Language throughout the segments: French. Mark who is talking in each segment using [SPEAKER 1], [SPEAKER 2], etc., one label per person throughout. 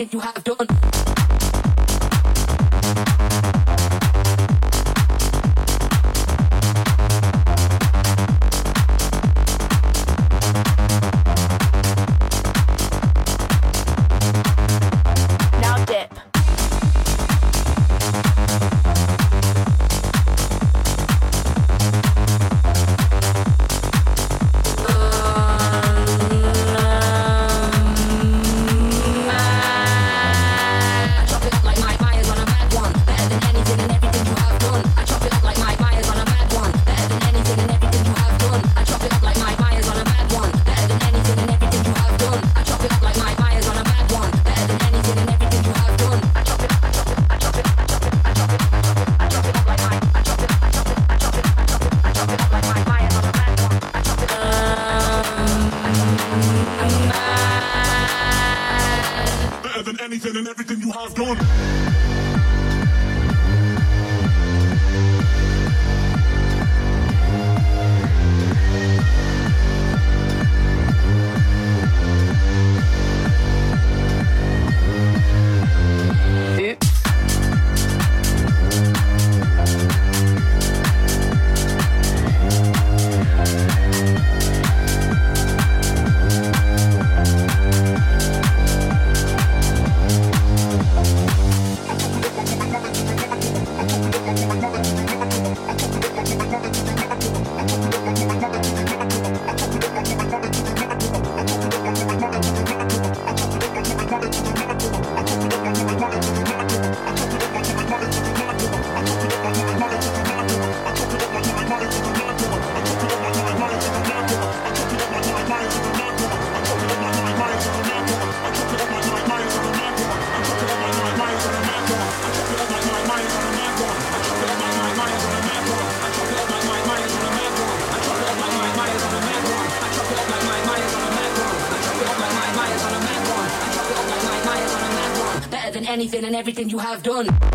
[SPEAKER 1] think you have and everything you have done.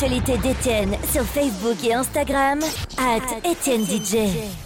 [SPEAKER 2] L'actualité d'Étienne sur Facebook et Instagram, at Étienne DJ.